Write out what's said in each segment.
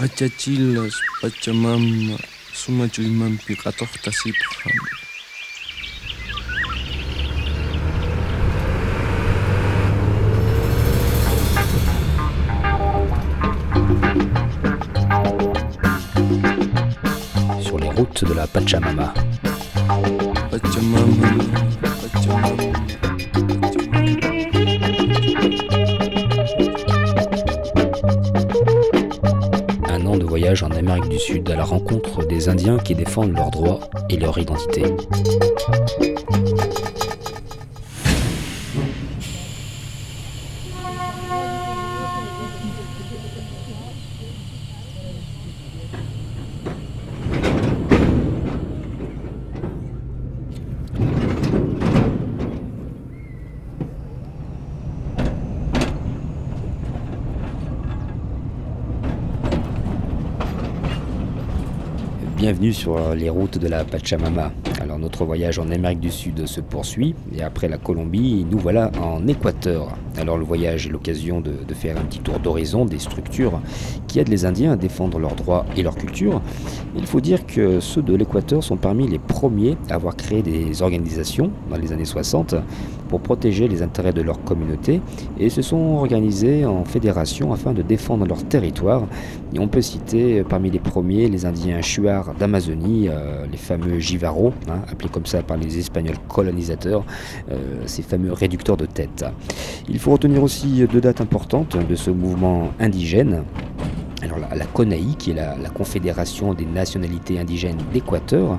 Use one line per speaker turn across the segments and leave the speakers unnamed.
Achachilas, Pachamama, Sumachuymanpi qhatuqtasiphan.
Sur les routes de la. Pachamama, en Amérique du Sud à la rencontre des Indiens qui défendent leurs droits et leur identité. Bienvenue sur les routes de la Pachamama. Alors notre voyage en Amérique du Sud se poursuit et après la Colombie, nous voilà en Équateur. Alors le voyage est l'occasion de, faire un petit tour d'horizon des structures qui aident les Indiens à défendre leurs droits et leur culture. Il faut dire que ceux de l'Équateur sont parmi les premiers à avoir créé des organisations dans les années 60 pour protéger les intérêts de leur communauté et se sont organisés en fédération afin de défendre leur territoire. Et on peut citer euh, parmi les premiers les Indiens Chuar d'Amazonie, euh, les fameux Jivaro, hein, appelés comme ça par les Espagnols colonisateurs, euh, ces fameux réducteurs de tête. Il faut retenir aussi deux dates importantes de ce mouvement indigène. Alors la, CONAI, qui est la, la Confédération des nationalités indigènes d'Équateur,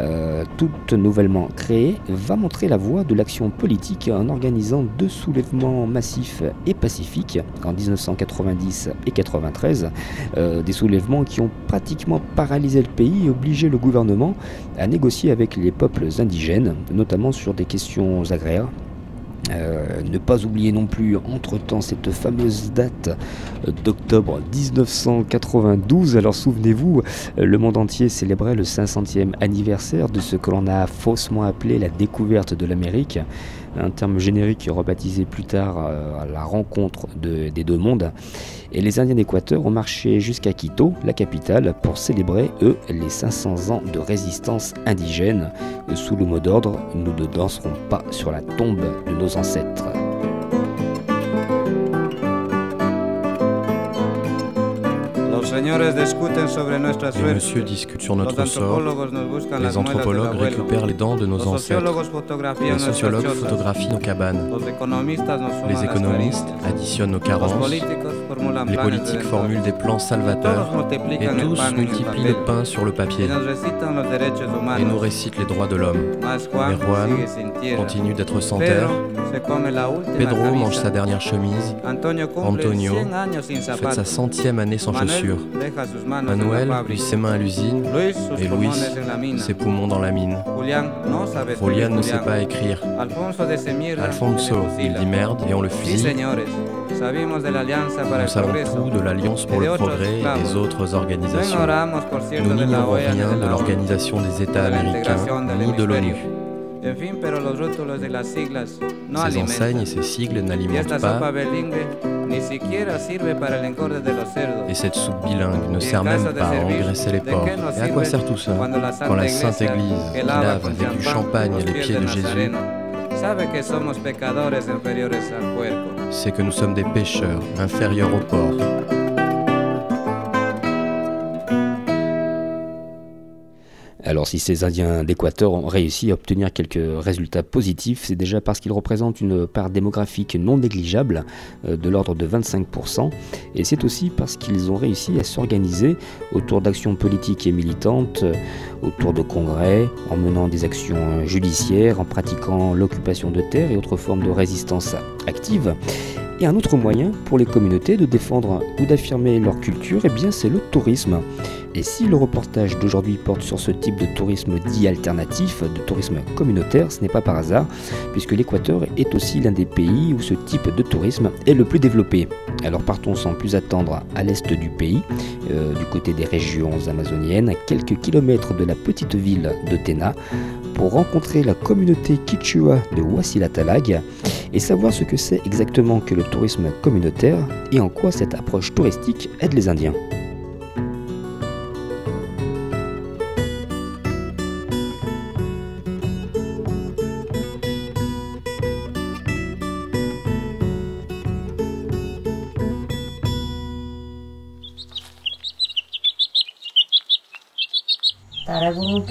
euh, toute nouvellement créée, va montrer la voie de l'action politique en organisant deux soulèvements massifs et pacifiques en 1990 et 93, euh, des soulèvements qui ont pratiquement paralysé le pays et obligé le gouvernement à négocier avec les peuples indigènes, notamment sur des questions agraires euh, ne pas oublier non plus entre-temps cette fameuse date euh, d'octobre 1992. Alors souvenez-vous, euh, le monde entier célébrait le 500e anniversaire de ce que l'on a faussement appelé la découverte de l'Amérique, un terme générique rebaptisé plus tard euh, la rencontre de- des deux mondes. Et les Indiens d'Équateur ont marché jusqu'à Quito, la capitale, pour célébrer, eux, les 500 ans de résistance indigène. Sous le mot d'ordre, nous ne danserons pas sur la tombe de nos ancêtres.
Les messieurs discutent sur notre sort. Les anthropologues récupèrent les dents de nos ancêtres. Les sociologues photographient nos cabanes. Les économistes additionnent nos carences. Les politiques formulent des plans salvateurs. Et tous multiplient le pain sur le papier et nous récitent les droits de l'homme. Mais Juan. Continue d'être sans terre.
Pedro
mange sa dernière chemise.
Antonio cumple
Antonio
100 años sin
Fête sa centième année sans chaussures. Manuel lui ses mains à l'usine et Luis ses poumons dans la mine. Julian ne sait pas écrire.
Alfonso
il dit merde et on le fusille. Nous savons tout de l'Alliance pour le progrès et des autres organisations. Nous n'ignorons rien
de
l'Organisation des États américains ni de l'ONU.
Hemisferio. En fin, pero los rótulos de las siglas no
Ces enseignes et ces sigles n'alimentent pas
bilingüe ni siquiera sirve para el engorde de los cerdos.
et cette soupe bilingue ne sert même pas à engraisser les
¿de
porcs. Et à quoi sert tout ça Quand la Sainte Église, qui lave avec du champagne les pieds de Jésus, c'est que nous sommes des pécheurs, inférieurs au porc.
Alors si ces Indiens d'Équateur ont réussi à obtenir quelques résultats positifs, c'est déjà parce qu'ils représentent une part démographique non négligeable, euh, de l'ordre de 25%, et c'est aussi parce qu'ils ont réussi à s'organiser autour d'actions politiques et militantes, euh, autour de congrès, en menant des actions judiciaires, en pratiquant l'occupation de terres et autres formes de résistance active. Et un autre moyen pour les communautés de défendre ou d'affirmer leur culture, eh c'est le tourisme. Et si le reportage d'aujourd'hui porte sur ce type de tourisme dit alternatif, de tourisme communautaire, ce n'est pas par hasard, puisque l'Équateur est aussi l'un des pays où ce type de tourisme est le plus développé. Alors partons sans plus attendre à l'est du pays, euh, du côté des régions amazoniennes, à quelques kilomètres de la petite ville de Tena, pour rencontrer la communauté Quichua de Wasilatalag et savoir ce que c'est exactement que le tourisme communautaire et en quoi cette approche touristique aide les Indiens.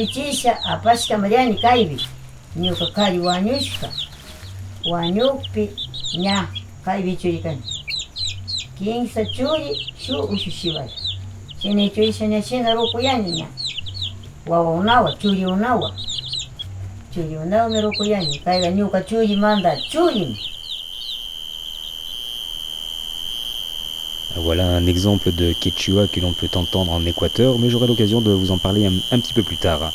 Купитися, а паска мряни кайви. Нюка кари ванючка. Ванюк пи ня кайви чурикан. Кинса чури шу ушушивай. Сене чуриса ня сена руку яниня. Вава унава, чури унава. Чури унава ми руку яни. Кайга нюка чури манда чури.
Voilà un exemple de quechua que l'on peut entendre en Équateur, mais j'aurai l'occasion de vous en parler un, petit peu plus tard.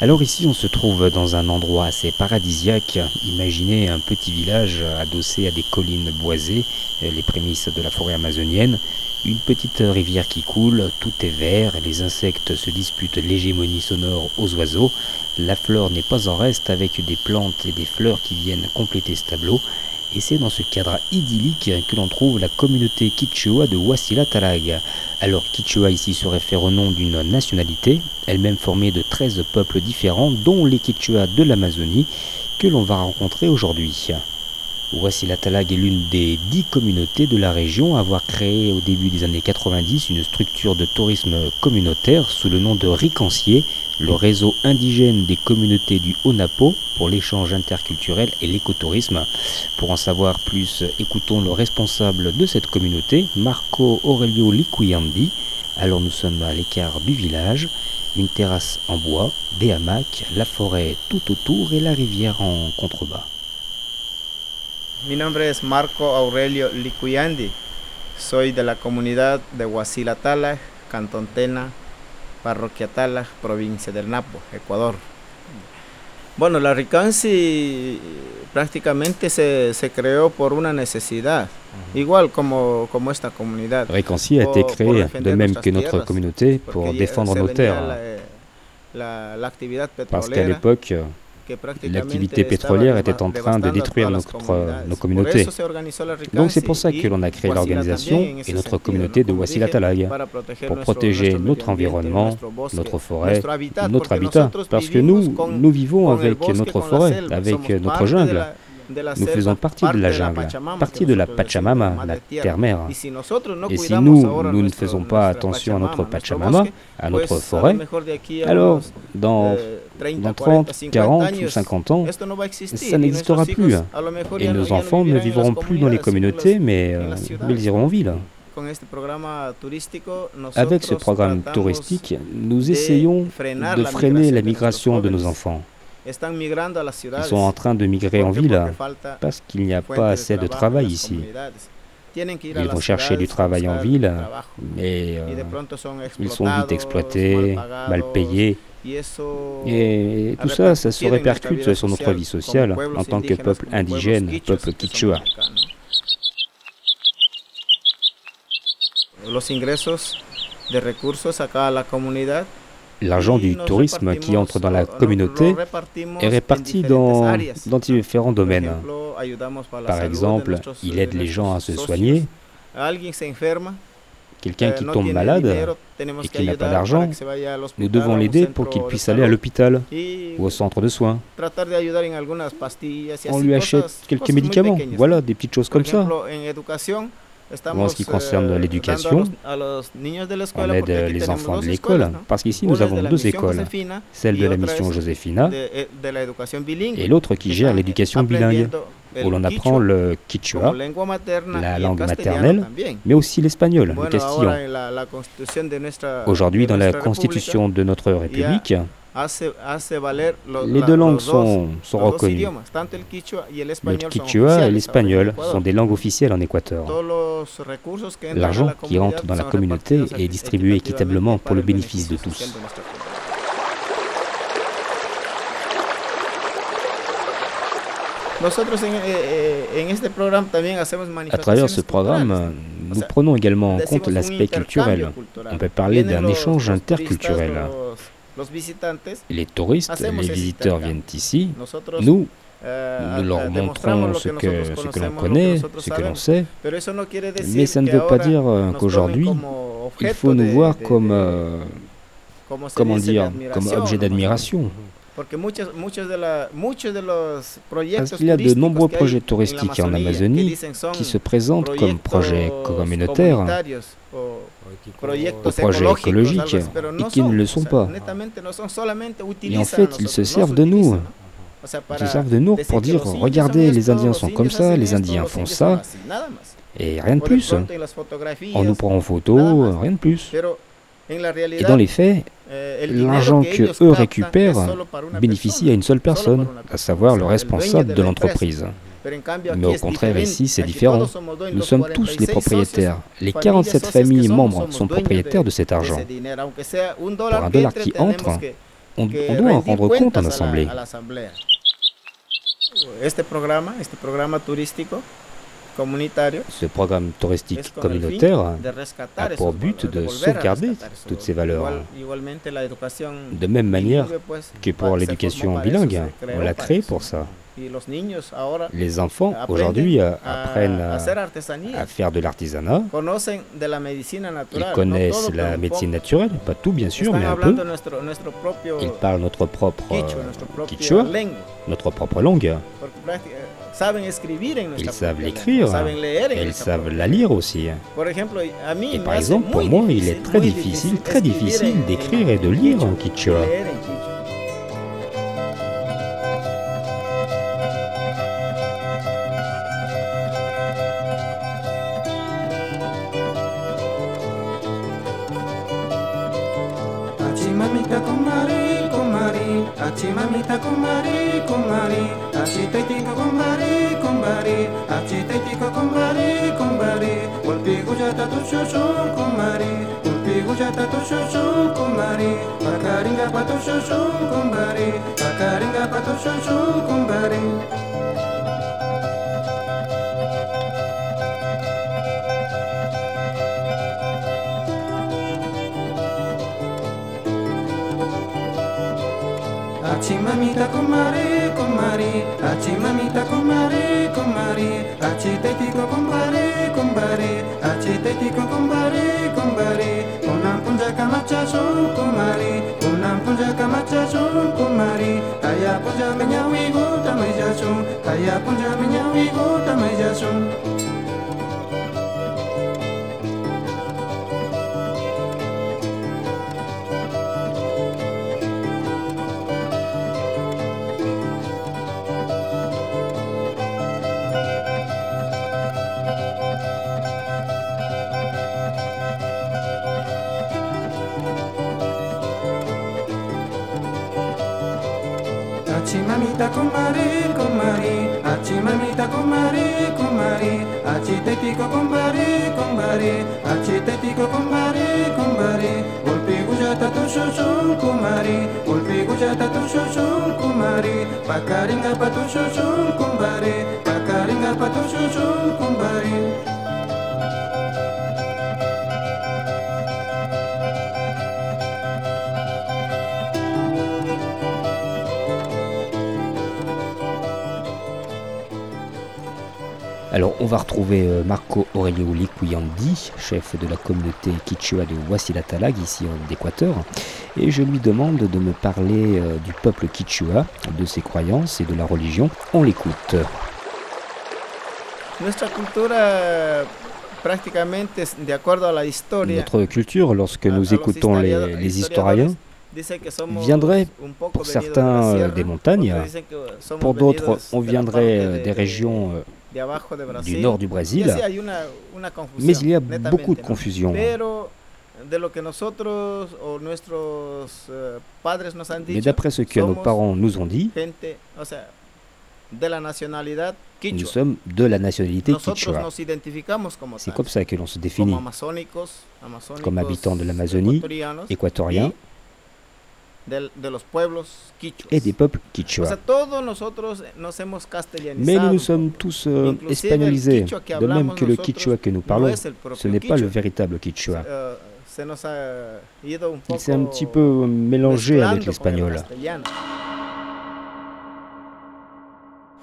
Alors ici, on se trouve dans un endroit assez paradisiaque. Imaginez un petit village adossé à des collines boisées, les prémices de la forêt amazonienne, une petite rivière qui coule, tout est vert, les insectes se disputent l'hégémonie sonore aux oiseaux, la flore n'est pas en reste avec des plantes et des fleurs qui viennent compléter ce tableau. Et c'est dans ce cadre idyllique que l'on trouve la communauté Quichua de Wasila Talag. Alors Quichua ici se réfère au nom d'une nationalité, elle-même formée de 13 peuples différents, dont les Quichua de l'Amazonie, que l'on va rencontrer aujourd'hui. Wasila Talag est l'une des dix communautés de la région à avoir créé au début des années 90 une structure de tourisme communautaire sous le nom de Ricancier, le réseau indigène des communautés du Haut-Napo pour l'échange interculturel et l'écotourisme. Pour en savoir plus, écoutons le responsable de cette communauté, Marco Aurelio Liquiandi. Alors nous sommes à l'écart du village, une terrasse en bois, des hamacs, la forêt tout autour et la rivière en contrebas.
Mi nombre es Marco Aurelio Liquiandi. Soy de la comunidad de Huasila Tala, Cantón Tena, Parroquia Tala, provincia del Napo, Ecuador. Bueno, la Ricansi prácticamente se, se, creó por una necesidad, uh -huh. igual como, como esta comunidad.
Ricansi a été créé de même que notre communauté pour défendre nos terres.
La, la, la
Parce qu'à l'époque, l'activité pétrolière était en train de détruire notre, nos communautés. Donc c'est pour ça que l'on a créé l'organisation et notre communauté de Wasila Talag, pour protéger notre environnement, notre forêt, notre habitat. Parce que nous, nous vivons avec notre forêt, avec notre jungle. Nous faisons partie de la jungle, partie de la Pachamama, la terre-mère. Et si nous, nous ne faisons pas attention à notre Pachamama, à notre forêt, alors dans, dans 30, 40 ou 50 ans, ça n'existera plus. Et nos enfants ne vivront plus dans les communautés, mais, euh, ils iront en ville. Avec ce programme touristique, nous essayons de freiner la migration de nos enfants. Ils sont en train de migrer en ville parce qu'il n'y a pas assez de travail ici. Ils vont chercher du travail en ville, mais euh, ils sont vite exploités, mal payés. Et tout ça, ça se répercute sur notre vie sociale en tant que peuple indigène, peuple quichua. L'argent du tourisme qui entre dans la communauté est réparti dans, dans différents domaines. Par exemple, il aide les gens à se soigner. Quelqu'un qui tombe malade et qui n'a pas d'argent, nous devons l'aider pour qu'il puisse aller à l'hôpital ou au centre de soins. On lui achète quelques médicaments, voilà, des petites choses comme ça. En ce qui concerne l'éducation, on aide les enfants de l'école, parce qu'ici nous avons deux écoles, celle de la mission Josefina et l'autre qui gère l'éducation bilingue, où l'on apprend le quichua, la langue maternelle, mais aussi l'espagnol, le castillan. Aujourd'hui, dans la constitution de notre République, les deux langues sont, sont reconnues. Le quichua et l'espagnol sont des langues officielles en Équateur. L'argent qui entre dans la communauté est distribué équitablement pour le bénéfice de tous. À travers ce programme, nous prenons également en compte l'aspect culturel. On peut parler d'un échange interculturel. Les touristes, les visiteurs viennent ici. Nous, nous leur montrons ce que, ce que l'on connaît, ce que l'on sait. Mais ça ne veut pas dire qu'aujourd'hui, il faut nous voir comme, euh, comment dire, comme objet d'admiration. Parce qu'il y a de nombreux projets touristiques en Amazonie qui se présentent comme projets communautaires
proyectos
projets écologiques, y qui ne le sont pas. Et en fait, ils se servent de nous. Ils se servent de nous pour dire regardez, les Indiens sont comme ça, les Indiens font ça, et rien de plus.
fotografías,
On nous prend en photo, rien de plus. Et dans les faits,
eh,
l'argent
que
eux récupèrent bénéficie à une seule personne, à savoir le responsable
de
l'entreprise. Mais au contraire, ici, c'est différent. Nous sommes tous les
46
propriétaires. Les
familias
47
socias que
familles membres sont propriétaires
de-
cet argent. Pour un dollar qui entre, On, doit en rendre compte en assemblée.
a la asamblea. Este programa, este programa turístico comunitario,
Ce programme touristique communautaire a pour but de sauvegarder toutes ces valeurs. De même manière que pour l'éducation bilingue, on l'a créé pour ça. Les enfants, aujourd'hui, euh, apprennent à, faire de l'artisanat. Ils connaissent la médecine naturelle, pas tout bien sûr, mais un peu. Ils parlent notre propre,
quichua,
euh, notre propre langue.
Porque prácti- saben escribir en nuestra
Ils savent l'écrire, et ils savent la lire aussi.
Por ejemplo, a mí
Et par exemple, pour moi, il est très difficile, très difficile d'écrire et de lire en
quichua,
أتيتك كمبري كمبري أتيتك كمبري كمبري والبي غجاتا تشوشون كمبري والبي غجاتا تشوشون كمبري أكارينغا باتوشوشون كمبري أكارينغا باتوشوشون كمبري mamita con mare comare comari aci mamita con mare comare comari aci te dico compare compare aci te dico con compare onam punja kamacha con mari. Onam punja kamacha con mari. Taya punja menyawi go tamaja son. Taya punja menyawi go tamaja son. mamita kumari kumari aci mamita kumari kumari aci tetiko kumari kumari aci tetiko kumari kumari ulpi gujata tususun kumari ulpi gujata tususun kumari pakaringa patususun kumari pakaringa patususun kumari
Alors, on va retrouver euh, Marco Aurelio Liquiandi, chef de la communauté Quichua de Wasilatalag, ici en Équateur, et je lui demande de me parler euh, du peuple Quichua, de ses croyances et de la religion. On l'écoute. Notre culture, lorsque nous écoutons les, historiens, viendrait pour certains euh, des montagnes, pour d'autres, on viendrait des régions du nord du Brésil, mais il y a beaucoup de confusion.
Nuestros eh,
Mais d'après ce que nos parents nous ont dit, nous sommes de la nationalité Quichua. C'est comme ça que l'on se définit, comme habitants de l'Amazonie, équatoriens
de, los pueblos
et des peuples Quichua. Mais nous sommes tous euh, espagnolisés, de même que le Quichua que nous
no
parlons, ce n'est pas le véritable Quichua.
Eh,
Il s'est un petit peu mélangé avec l'espagnol.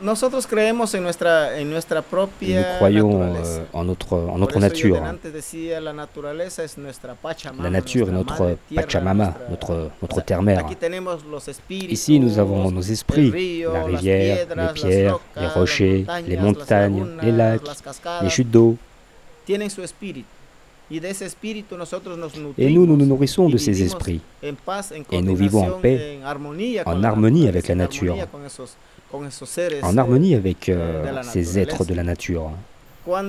Nosotros creemos en nuestra, en nuestra
Nous
propia
croyons
naturaleza.
euh, en notre, en notre nature.
decía, la naturaleza es nuestra Pachamama,
La nature est notre
madre
Pachamama, notre, notre terre-mère. Ici, nous avons nos esprits, la rivière,
piedras,
les pierres,
rocas,
les rochers, les montagnes, les lacs,
cascadas,
les chutes d'eau. Et nous, nous nous nourrissons de ces esprits. Et nous vivons en paix,
en
harmonie avec la nature. En
eh,
harmonie avec euh, ces êtres de la nature. Quand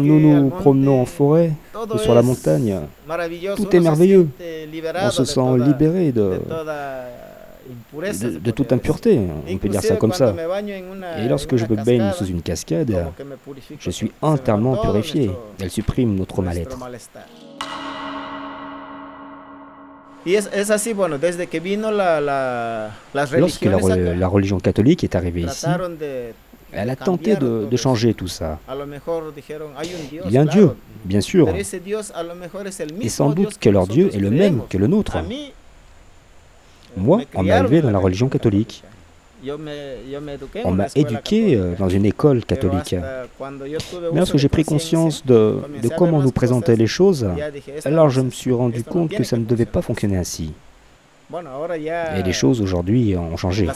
nous nous promenons en forêt ou sur la montagne, tout est merveilleux. on se sent libéré
de
de, toute impureté, on peut dire ça comme ça. Et lorsque je me baigne sous une cascade, je suis entièrement purifié. Elle supprime notre mal-être.
Malestar. Y es, es así, bueno, desde que vino la, la, las
Lorsque la, re- religion catholique est arrivée ici, elle a tenté de, de changer tout ça. Il y a un Dieu, bien sûr, et sans doute que leur Dieu est le même que le nôtre.
Mí,
Moi, on m'a élevé dans la religion catholique. On m'a éduqué euh, dans une école catholique. Mais lorsque j'ai pris conscience de, de comment nous présentaient les choses, alors je me suis rendu compte que ça ne devait pas fonctionner ainsi. Et les choses aujourd'hui ont changé.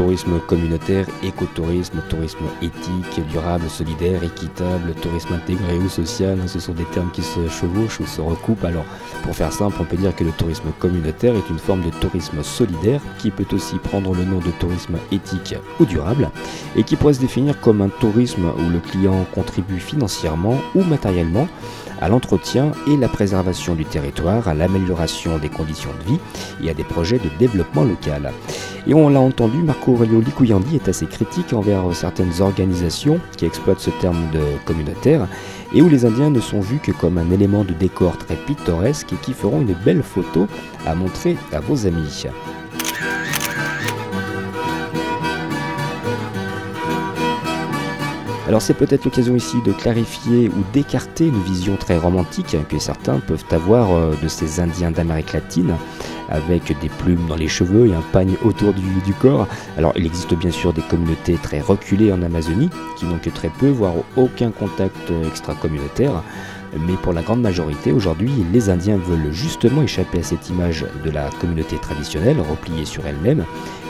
Tourisme communautaire, écotourisme, tourisme éthique, durable, solidaire, équitable, tourisme intégré ou social, hein, ce sont des termes qui se chevauchent ou se recoupent. Alors, pour faire simple, on peut dire que le tourisme communautaire est une forme de tourisme solidaire qui peut aussi prendre le nom de tourisme éthique ou durable et qui pourrait se définir comme un tourisme où le client contribue financièrement ou matériellement à l'entretien et la préservation du territoire, à l'amélioration des conditions de vie et à des projets de développement local. Et on l'a entendu, Marco Aurelio Likuyandi est assez critique envers certaines organisations qui exploitent ce terme de communautaire et où les Indiens ne sont vus que comme un élément de décor très pittoresque et qui feront une belle photo à montrer à vos amis. Alors c'est peut-être l'occasion ici de clarifier ou d'écarter une vision très romantique que certains peuvent avoir euh, de ces Indiens d'Amérique latine avec des plumes dans les cheveux et un pagne autour du, du corps. Alors il existe bien sûr des communautés très reculées en Amazonie qui n'ont que très peu voire aucun contact extra-communautaire. Mais pour la grande majorité, aujourd'hui, les Indiens veulent justement échapper à cette image de la communauté traditionnelle, repliée sur elle-même,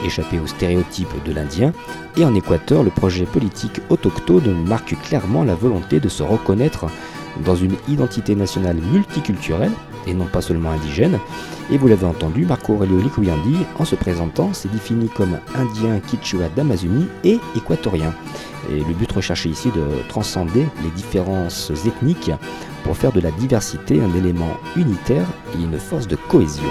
échapper aux stéréotypes de l'Indien. Et en Équateur, le projet politique autochtone marque clairement la volonté de se reconnaître dans une identité nationale multiculturelle et non pas seulement indigène. Et vous l'avez entendu, Marco Aurelio Likuyandi, en se présentant, s'est défini comme indien Quichua d'Amazonie et équatorien. Et le but recherché ici de transcender les différences ethniques pour faire de la diversité un élément unitaire et une force de cohésion.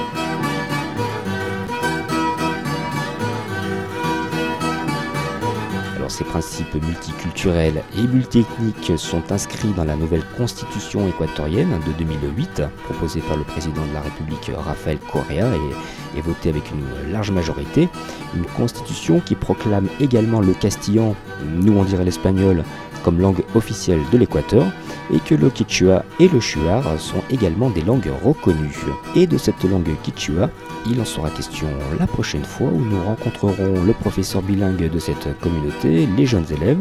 Ces principes multiculturels et multiethniques sont inscrits dans la nouvelle constitution équatorienne de 2008, proposée par le président de la République Rafael Correa et, et votée avec une large majorité. Une constitution qui proclame également le castillan, nous on dirait l'espagnol, comme langue officielle de l'Équateur et que le quichua et le shuar sont également des langues reconnues. Et de cette langue quichua, il en sera question la prochaine fois où nous rencontrerons le professeur bilingue de cette communauté, les jeunes élèves.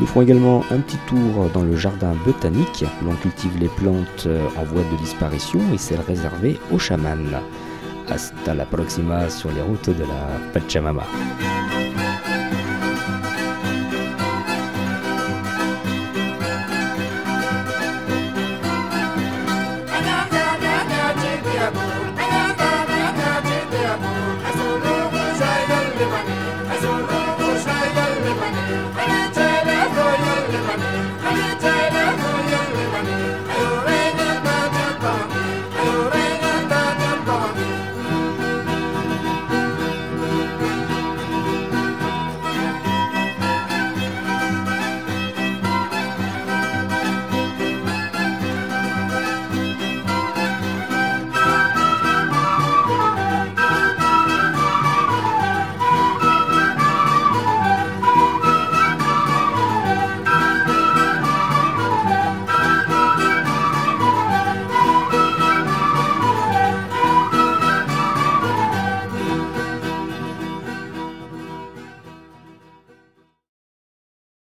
Nous ferons également un petit tour dans le jardin botanique où l'on cultive les plantes en voie de disparition et celles réservées aux chamans. Hasta la próxima sur les routes de la Pachamama.